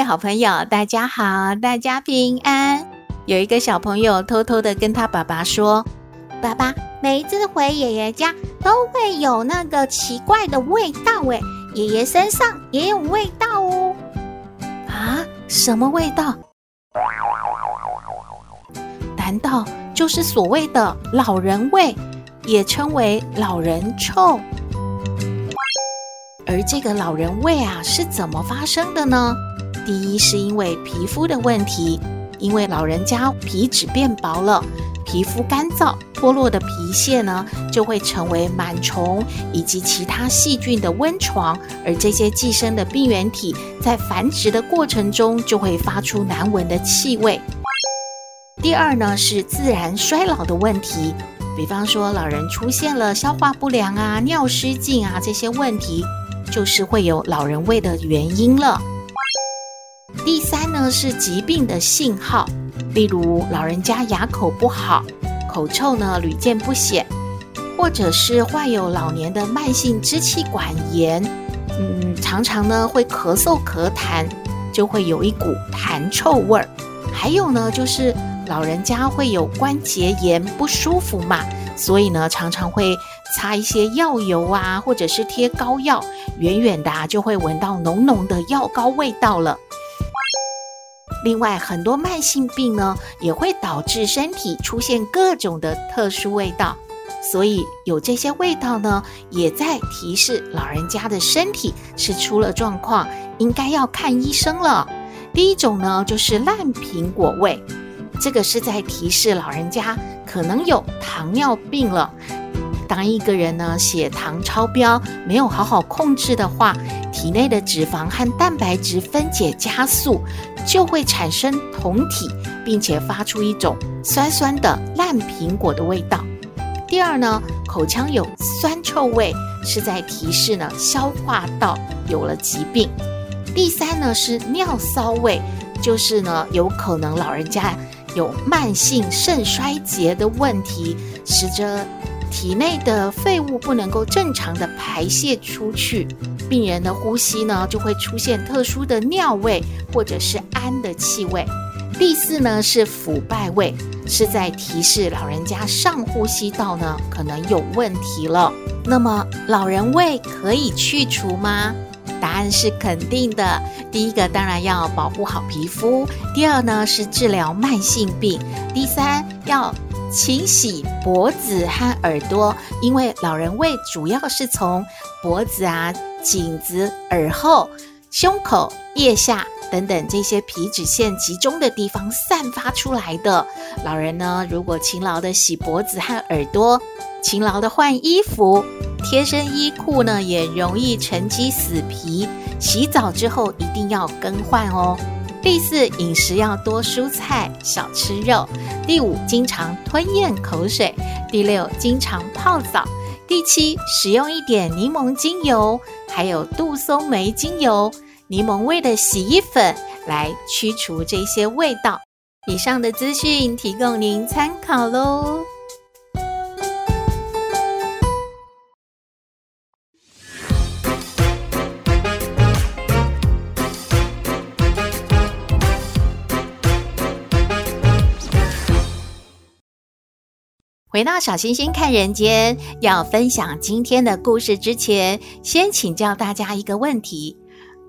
位好朋友，大家好，大家平安。有一个小朋友偷偷的跟他爸爸说：“爸爸，每一次回爷爷家都会有那个奇怪的味道，诶，爷爷身上也有味道哦。”啊，什么味道？难道就是所谓的老人味，也称为老人臭？而这个老人味啊，是怎么发生的呢？第一是因为皮肤的问题，因为老人家皮脂变薄了，皮肤干燥，脱落的皮屑呢，就会成为螨虫以及其他细菌的温床，而这些寄生的病原体在繁殖的过程中，就会发出难闻的气味。第二呢，是自然衰老的问题，比方说老人出现了消化不良啊、尿失禁啊这些问题。就是会有老人味的原因了。第三呢，是疾病的信号，例如老人家牙口不好，口臭呢屡见不鲜，或者是患有老年的慢性支气管炎，嗯，常常呢会咳嗽咳痰，就会有一股痰臭味儿。还有呢，就是老人家会有关节炎不舒服嘛，所以呢常常会。擦一些药油啊，或者是贴膏药，远远的啊就会闻到浓浓的药膏味道了。另外，很多慢性病呢也会导致身体出现各种的特殊味道，所以有这些味道呢，也在提示老人家的身体是出了状况，应该要看医生了。第一种呢就是烂苹果味，这个是在提示老人家可能有糖尿病了。当一个人呢血糖超标，没有好好控制的话，体内的脂肪和蛋白质分解加速，就会产生酮体，并且发出一种酸酸的烂苹果的味道。第二呢，口腔有酸臭味，是在提示呢消化道有了疾病。第三呢是尿骚味，就是呢有可能老人家有慢性肾衰竭的问题，使得。体内的废物不能够正常的排泄出去，病人的呼吸呢就会出现特殊的尿味或者是氨的气味。第四呢是腐败味，是在提示老人家上呼吸道呢可能有问题了。那么老人味可以去除吗？答案是肯定的。第一个当然要保护好皮肤，第二呢是治疗慢性病，第三要。清洗脖子和耳朵，因为老人味主要是从脖子啊、颈子、耳后、胸口、腋下等等这些皮脂腺集中的地方散发出来的。老人呢，如果勤劳的洗脖子和耳朵，勤劳的换衣服，贴身衣裤呢也容易沉积死皮，洗澡之后一定要更换哦。第四，饮食要多蔬菜，少吃肉。第五，经常吞咽口水。第六，经常泡澡。第七，使用一点柠檬精油，还有杜松梅精油、柠檬味的洗衣粉来驱除这些味道。以上的资讯提供您参考喽。回到小星星看人间，要分享今天的故事之前，先请教大家一个问题：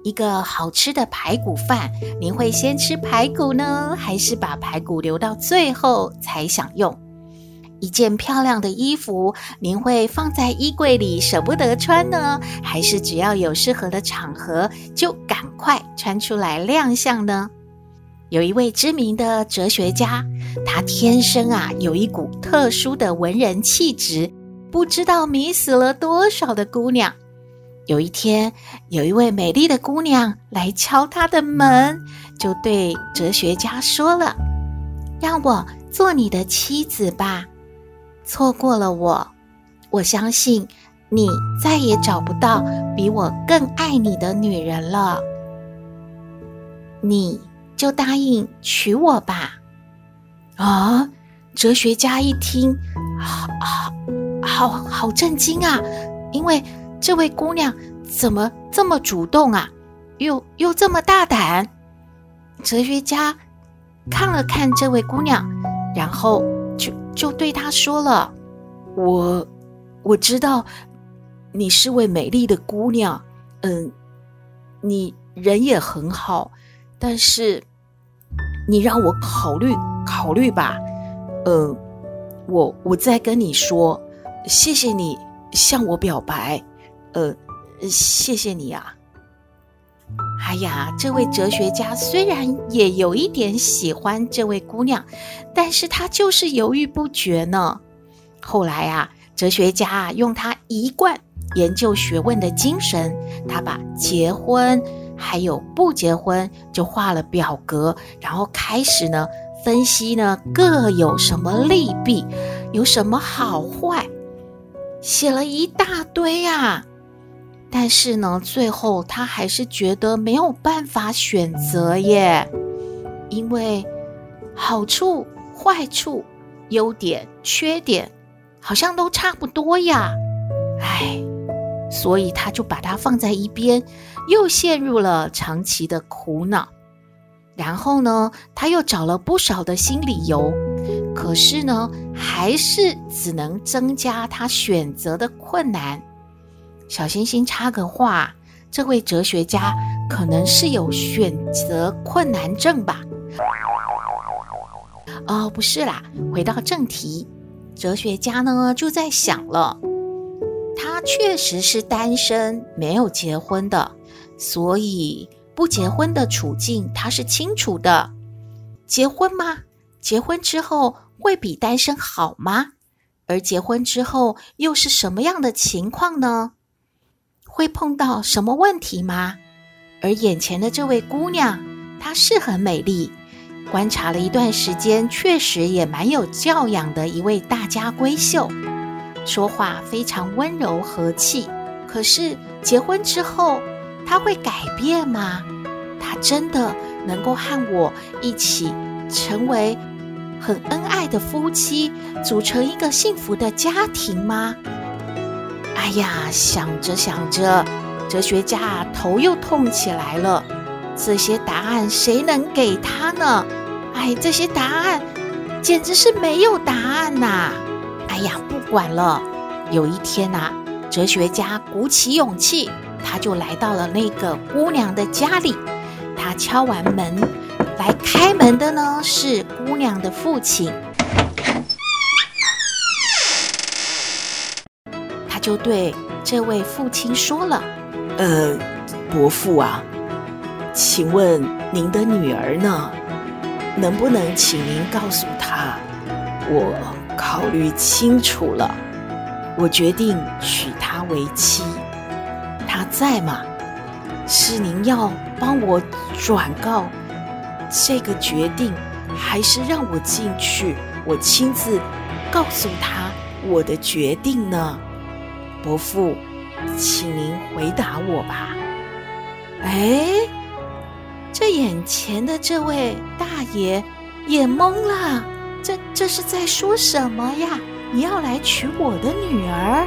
一个好吃的排骨饭，您会先吃排骨呢，还是把排骨留到最后才享用？一件漂亮的衣服，您会放在衣柜里舍不得穿呢，还是只要有适合的场合就赶快穿出来亮相呢？有一位知名的哲学家，他天生啊有一股特殊的文人气质，不知道迷死了多少的姑娘。有一天，有一位美丽的姑娘来敲他的门，就对哲学家说了：“让我做你的妻子吧。错过了我，我相信你再也找不到比我更爱你的女人了。你就答应娶我吧。”啊！哲学家一听，好好好好震惊啊，因为。这位姑娘怎么这么主动啊？又又这么大胆？哲学家看了看这位姑娘，然后就就对她说了：“我我知道你是位美丽的姑娘，嗯，你人也很好，但是你让我考虑考虑吧。呃，我我再跟你说，谢谢你向我表白。”呃，谢谢你啊。哎呀，这位哲学家虽然也有一点喜欢这位姑娘，但是他就是犹豫不决呢。后来啊，哲学家用他一贯研究学问的精神，他把结婚还有不结婚就画了表格，然后开始呢分析呢各有什么利弊，有什么好坏，写了一大堆啊。但是呢，最后他还是觉得没有办法选择耶，因为好处、坏处、优点、缺点好像都差不多呀，唉，所以他就把它放在一边，又陷入了长期的苦恼。然后呢，他又找了不少的新理由，可是呢，还是只能增加他选择的困难。小星星插个话，这位哲学家可能是有选择困难症吧？哦，不是啦，回到正题，哲学家呢就在想了，他确实是单身，没有结婚的，所以不结婚的处境他是清楚的。结婚吗？结婚之后会比单身好吗？而结婚之后又是什么样的情况呢？会碰到什么问题吗？而眼前的这位姑娘，她是很美丽，观察了一段时间，确实也蛮有教养的一位大家闺秀，说话非常温柔和气。可是结婚之后，他会改变吗？他真的能够和我一起成为很恩爱的夫妻，组成一个幸福的家庭吗？哎呀，想着想着，哲学家头又痛起来了。这些答案谁能给他呢？哎，这些答案简直是没有答案呐！哎呀，不管了。有一天呐，哲学家鼓起勇气，他就来到了那个姑娘的家里。他敲完门，来开门的呢是姑娘的父亲。他就对这位父亲说了：“呃，伯父啊，请问您的女儿呢？能不能请您告诉她，我考虑清楚了，我决定娶她为妻。在吗？是您要帮我转告这个决定，还是让我进去，我亲自告诉她我的决定呢？”伯父，请您回答我吧。哎，这眼前的这位大爷也懵了，这这是在说什么呀？你要来娶我的女儿？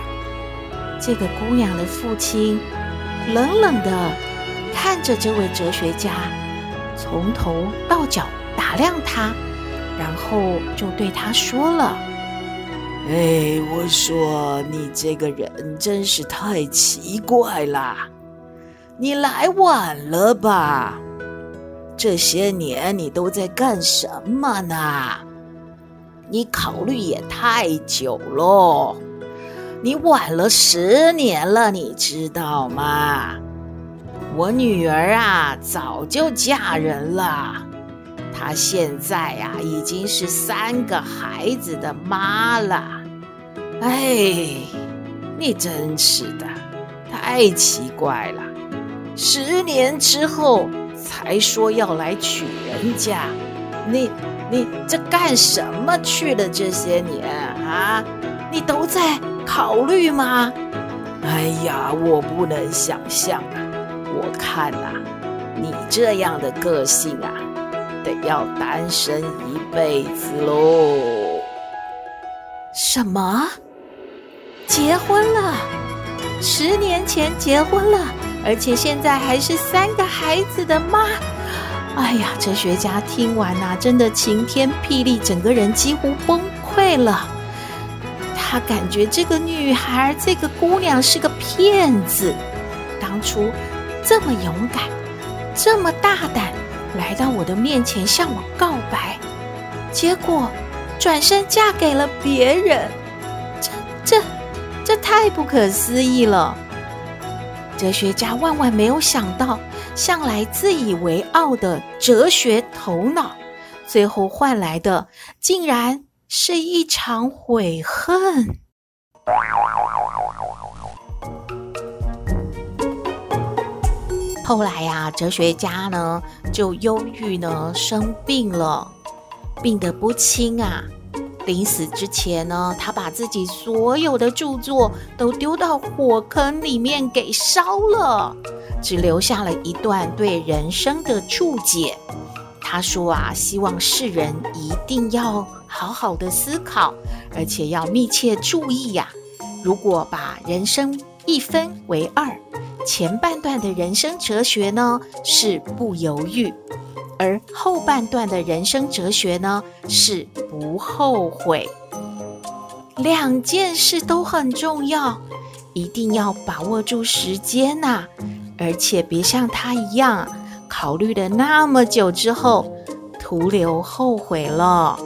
这个姑娘的父亲冷冷地看着这位哲学家，从头到脚打量他，然后就对他说了。哎，我说你这个人真是太奇怪了，你来晚了吧？这些年你都在干什么呢？你考虑也太久喽，你晚了十年了，你知道吗？我女儿啊，早就嫁人了。她现在呀、啊，已经是三个孩子的妈了。哎，你真是的，太奇怪了！十年之后才说要来娶人家，你你这干什么去了这些年啊？你都在考虑吗？哎呀，我不能想象啊！我看呐、你这样的个性啊，得要单身一辈子喽。什么？结婚了？十年前结婚了，而且现在还是三个孩子的妈。哎呀，哲学家听完呐，真的晴天霹雳，整个人几乎崩溃了。他感觉这个女孩，这个姑娘是个骗子。当初这么勇敢，这么大胆，来到我的面前向我告白，结果转身嫁给了别人。这、这。这太不可思议了！哲学家万万没有想到，向来自以为傲的哲学头脑，最后换来的竟然是一场悔恨。后来呀、哲学家呢就忧郁呢生病了，病得不轻啊。临死之前呢，他把自己所有的著作都丢到火坑里面给烧了，只留下了一段对人生的注解。他说啊，希望世人一定要好好的思考，而且要密切注意呀、如果把人生一分为二，前半段的人生哲学呢是不犹豫。而后半段的人生哲学呢，是不后悔。两件事都很重要，一定要把握住时间呐、而且别像他一样，考虑了那么久之后，徒留后悔了。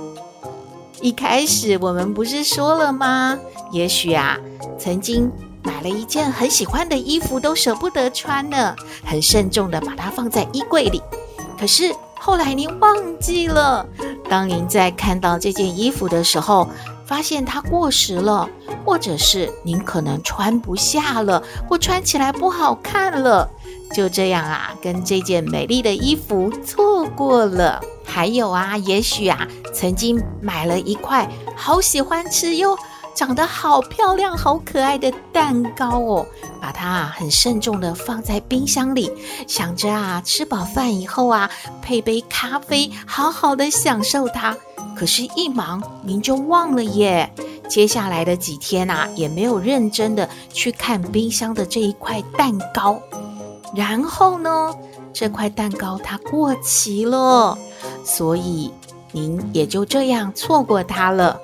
一开始我们不是说了吗？也许啊，曾经买了一件很喜欢的衣服，都舍不得穿呢，很慎重的把它放在衣柜里。可是后来您忘记了，当您在看到这件衣服的时候，发现它过时了，或者是您可能穿不下了，或穿起来不好看了，就这样啊，跟这件美丽的衣服错过了。还有啊，也许啊，曾经买了一块好喜欢吃又。长得好漂亮、好可爱的蛋糕哦，把它啊很慎重的放在冰箱里，想着啊吃饱饭以后啊配杯咖啡，好好的享受它。可是，一忙您就忘了耶。接下来的几天啊，也没有认真的去看冰箱的这一块蛋糕。然后呢，这块蛋糕它过期了，所以您也就这样错过它了。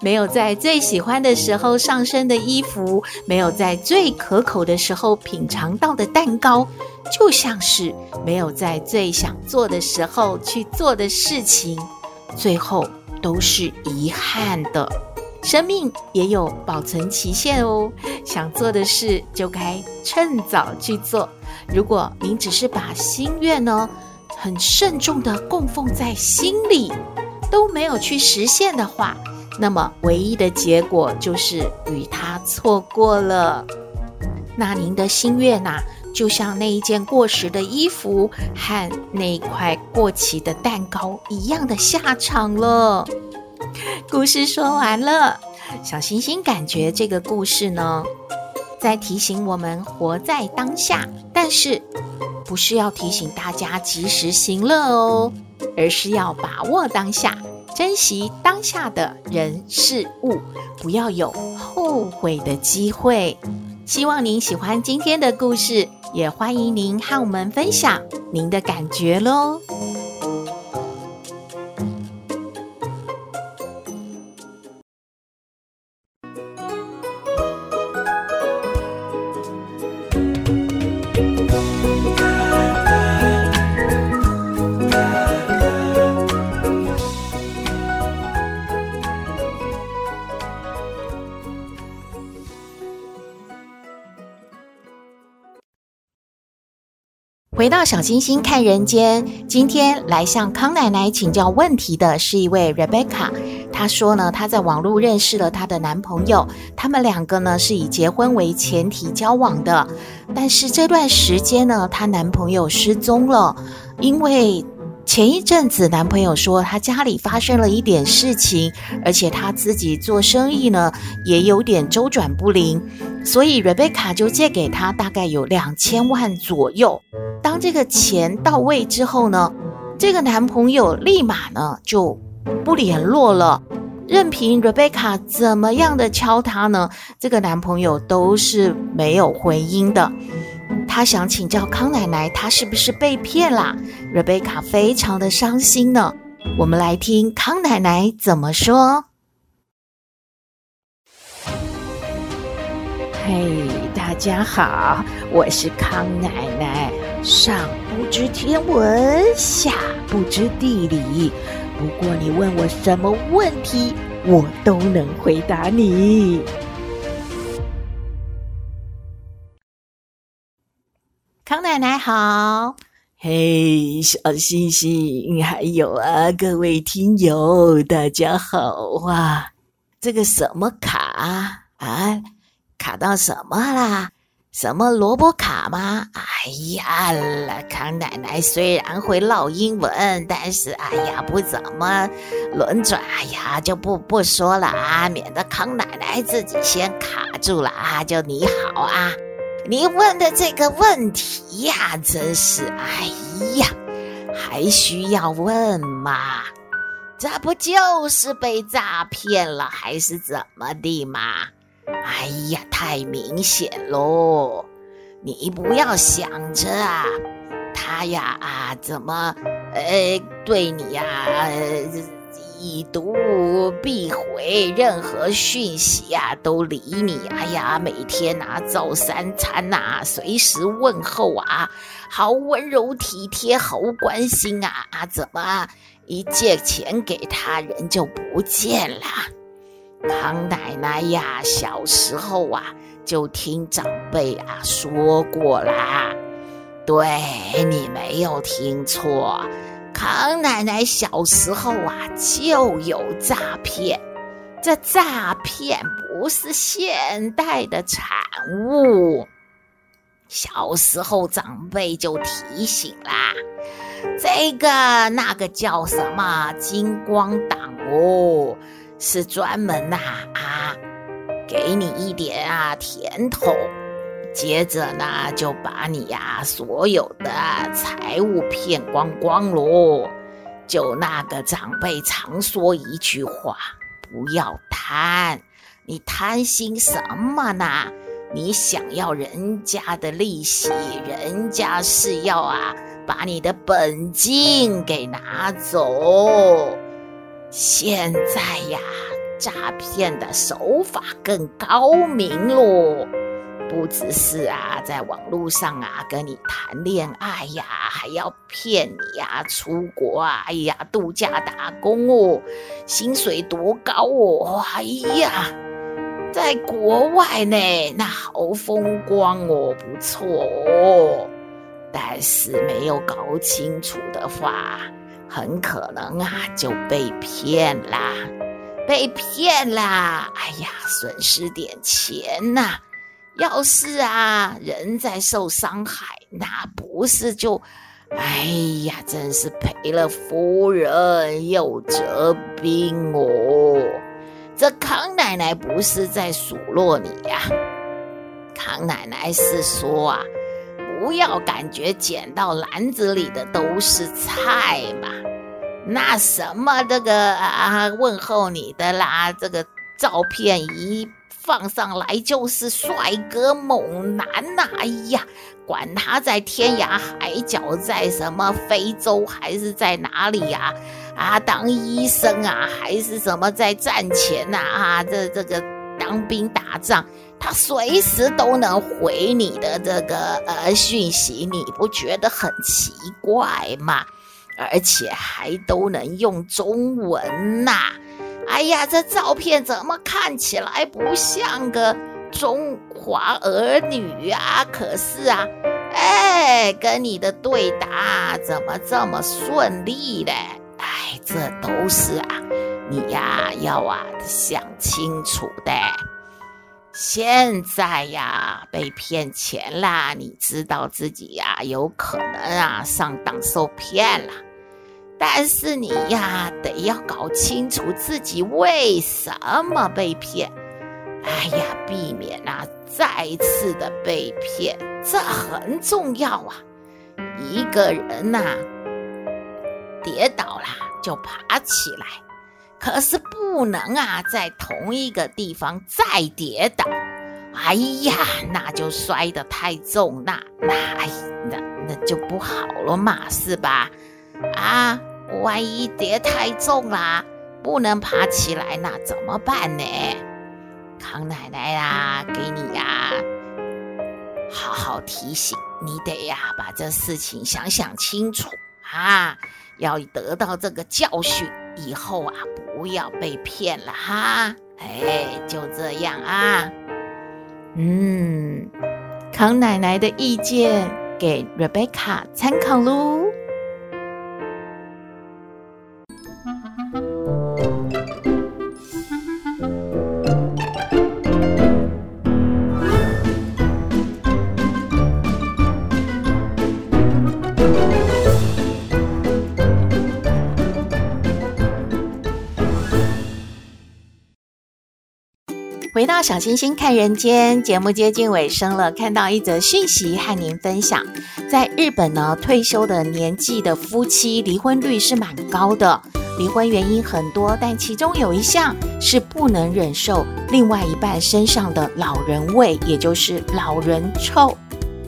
没有在最喜欢的时候上身的衣服，没有在最可口的时候品尝到的蛋糕，就像是没有在最想做的时候去做的事情，最后都是遗憾的。生命也有保存期限哦，想做的事就该趁早去做。如果您只是把心愿呢，很慎重地供奉在心里，都没有去实现的话，那么，唯一的结果就是与他错过了。那您的心愿呐、就像那一件过时的衣服和那块过期的蛋糕一样的下场了。故事说完了，小星星感觉这个故事呢，在提醒我们活在当下，但是不是要提醒大家及时行乐哦，而是要把握当下。珍惜当下的人事物，不要有后悔的机会。希望您喜欢今天的故事，也欢迎您和我们分享您的感觉喽。回到小星星看人间，今天来向康奶奶请教问题的是一位 Rebecca，她说呢，她在网络认识了她的男朋友，他们两个呢是以结婚为前提交往的。但是这段时间呢，她男朋友失踪了，因为前一阵子男朋友说他家里发生了一点事情，而且他自己做生意呢也有点周转不灵，所以瑞贝卡就借给他大概有两千万左右。当这个钱到位之后呢，这个男朋友立马呢就不联络了，任凭瑞贝卡怎么样的敲他呢，这个男朋友都是没有回音的。他想请教康奶奶，他是不是被骗啦？瑞贝卡非常的伤心呢。我们来听康奶奶怎么说。嘿，大家好，我是康奶奶。上不知天文，下不知地理，不过你问我什么问题，我都能回答你。康奶奶好，嘿，小星星，还有啊，各位听友，大家好啊！这个什么卡啊？卡到什么啦？什么萝卜卡吗？哎呀，康奶奶虽然会唠英文，但是哎呀，不怎么轮转，哎呀，就不不说了啊，免得康奶奶自己先卡住了啊！就你好啊。你问的这个问题呀，真是哎呀，还需要问吗？这不就是被诈骗了，还是怎么的吗？哎呀，太明显喽！你不要想着啊，他呀啊，怎么呃对你呀？呃已读必回，任何讯息啊都理你。哎呀，每天啊早三餐呐、随时问候啊，好温柔体贴，好关心啊啊！怎么一借钱给他人就不见了？康奶奶呀，小时候啊就听长辈啊说过啦，对，你没有听错。唐奶奶小时候啊，就有诈骗。这诈骗不是现代的产物。小时候长辈就提醒啦，这个那个叫什么金光党哦，是专门呐，啊，给你一点啊甜头。接着呢，就把你呀、所有的财物骗光光喽。就那个长辈常说一句话：不要贪，你贪心什么呢？你想要人家的利息，人家是要啊把你的本金给拿走。现在呀，诈骗的手法更高明喽。不只是啊，在网络上啊跟你谈恋爱呀，还要骗你呀出国啊，哎呀度假打工哦，薪水多高哦，哎呀，在国外呢，那好风光哦，不错哦，但是没有搞清楚的话，很可能啊就被骗啦，被骗啦，哎呀，损失点钱呐。要是啊，人在受伤害，那不是就，哎呀，真是赔了夫人又折兵哦。这康奶奶不是在数落你呀，康奶奶是说啊，不要感觉捡到篮子里的都是菜嘛。那什么这个啊，问候你的啦，这个照片一。放上来就是帅哥猛男呐、哎呀，管他在天涯海角，在什么非洲还是在哪里呀、啊？啊，当医生啊，还是什么在战前呐？啊，这这个当兵打仗，他随时都能回你的这个呃讯息，你不觉得很奇怪吗？而且还都能用中文呐、哎呀，这照片怎么看起来不像个中华儿女啊？可是啊，哎，跟你的对答怎么这么顺利嘞？哎，这都是啊，你呀，要啊想清楚的。现在呀，被骗钱啦，你知道自己呀有可能啊上当受骗了。但是你呀，得要搞清楚自己为什么被骗。哎呀，避免啊再次的被骗，这很重要啊。一个人呐，跌倒了就爬起来，可是不能啊在同一个地方再跌倒。哎呀，那就摔得太重，那那哎，那那就不好了嘛，是吧？啊，万一跌太重啦，不能爬起来，那怎么办呢？康奶奶呀，给你呀，好好提醒你得呀，把这事情想想清楚啊，要得到这个教训，以后啊，不要被骗了哈。哎，就这样啊。嗯，康奶奶的意见给 Rebecca 参考喽。回到小星星看人间节目接近尾声了，看到一则讯息和您分享，在日本呢，退休的年纪的夫妻离婚率是蛮高的，离婚原因很多，但其中有一项是不能忍受另外一半身上的老人味，也就是老人臭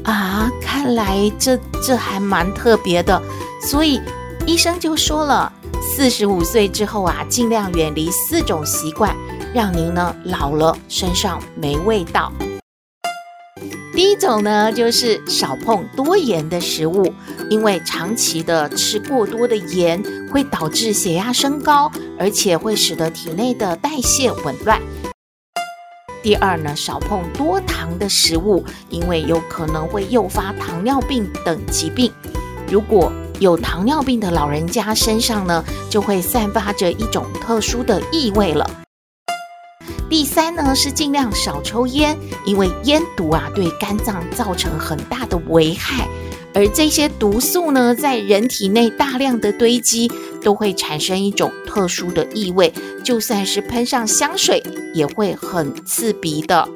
啊。看来这这还蛮特别的，所以医生就说了，四十五岁之后啊，尽量远离四种习惯。让您呢老了身上没味道。第一种呢，就是少碰多盐的食物，因为长期的吃过多的盐会导致血压升高，而且会使得体内的代谢紊乱。第二呢，少碰多糖的食物，因为有可能会诱发糖尿病等疾病。如果有糖尿病的老人家身上呢，就会散发着一种特殊的异味了。第三呢，是尽量少抽烟，因为烟毒啊对肝脏造成很大的危害，而这些毒素呢在人体内大量的堆积，都会产生一种特殊的异味，就算是喷上香水也会很刺鼻的。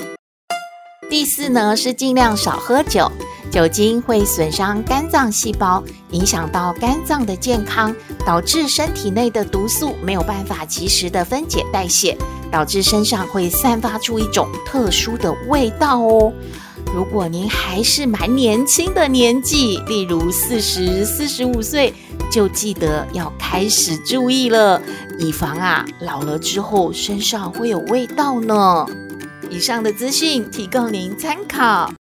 第四呢，是尽量少喝酒，酒精会损伤肝脏细胞，影响到肝脏的健康，导致身体内的毒素没有办法及时的分解代谢。导致身上会散发出一种特殊的味道哦。如果您还是蛮年轻的年纪，例如四十四十五岁，就记得要开始注意了，以防啊老了之后身上会有味道呢。以上的资讯提供您参考。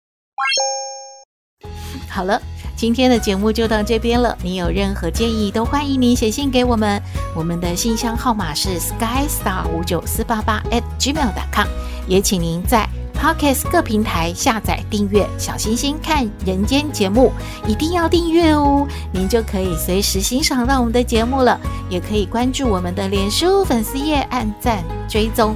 好了。今天的节目就到这边了。你有任何建议，都欢迎你写信给我们。我们的信箱号码是 skystar 五九四八八 at gmail.com。也请您在 Podcast 各平台下载订阅“小星星看人间”节目，一定要订阅哦，您就可以随时欣赏到我们的节目了。也可以关注我们的脸书粉丝页，按赞追踪。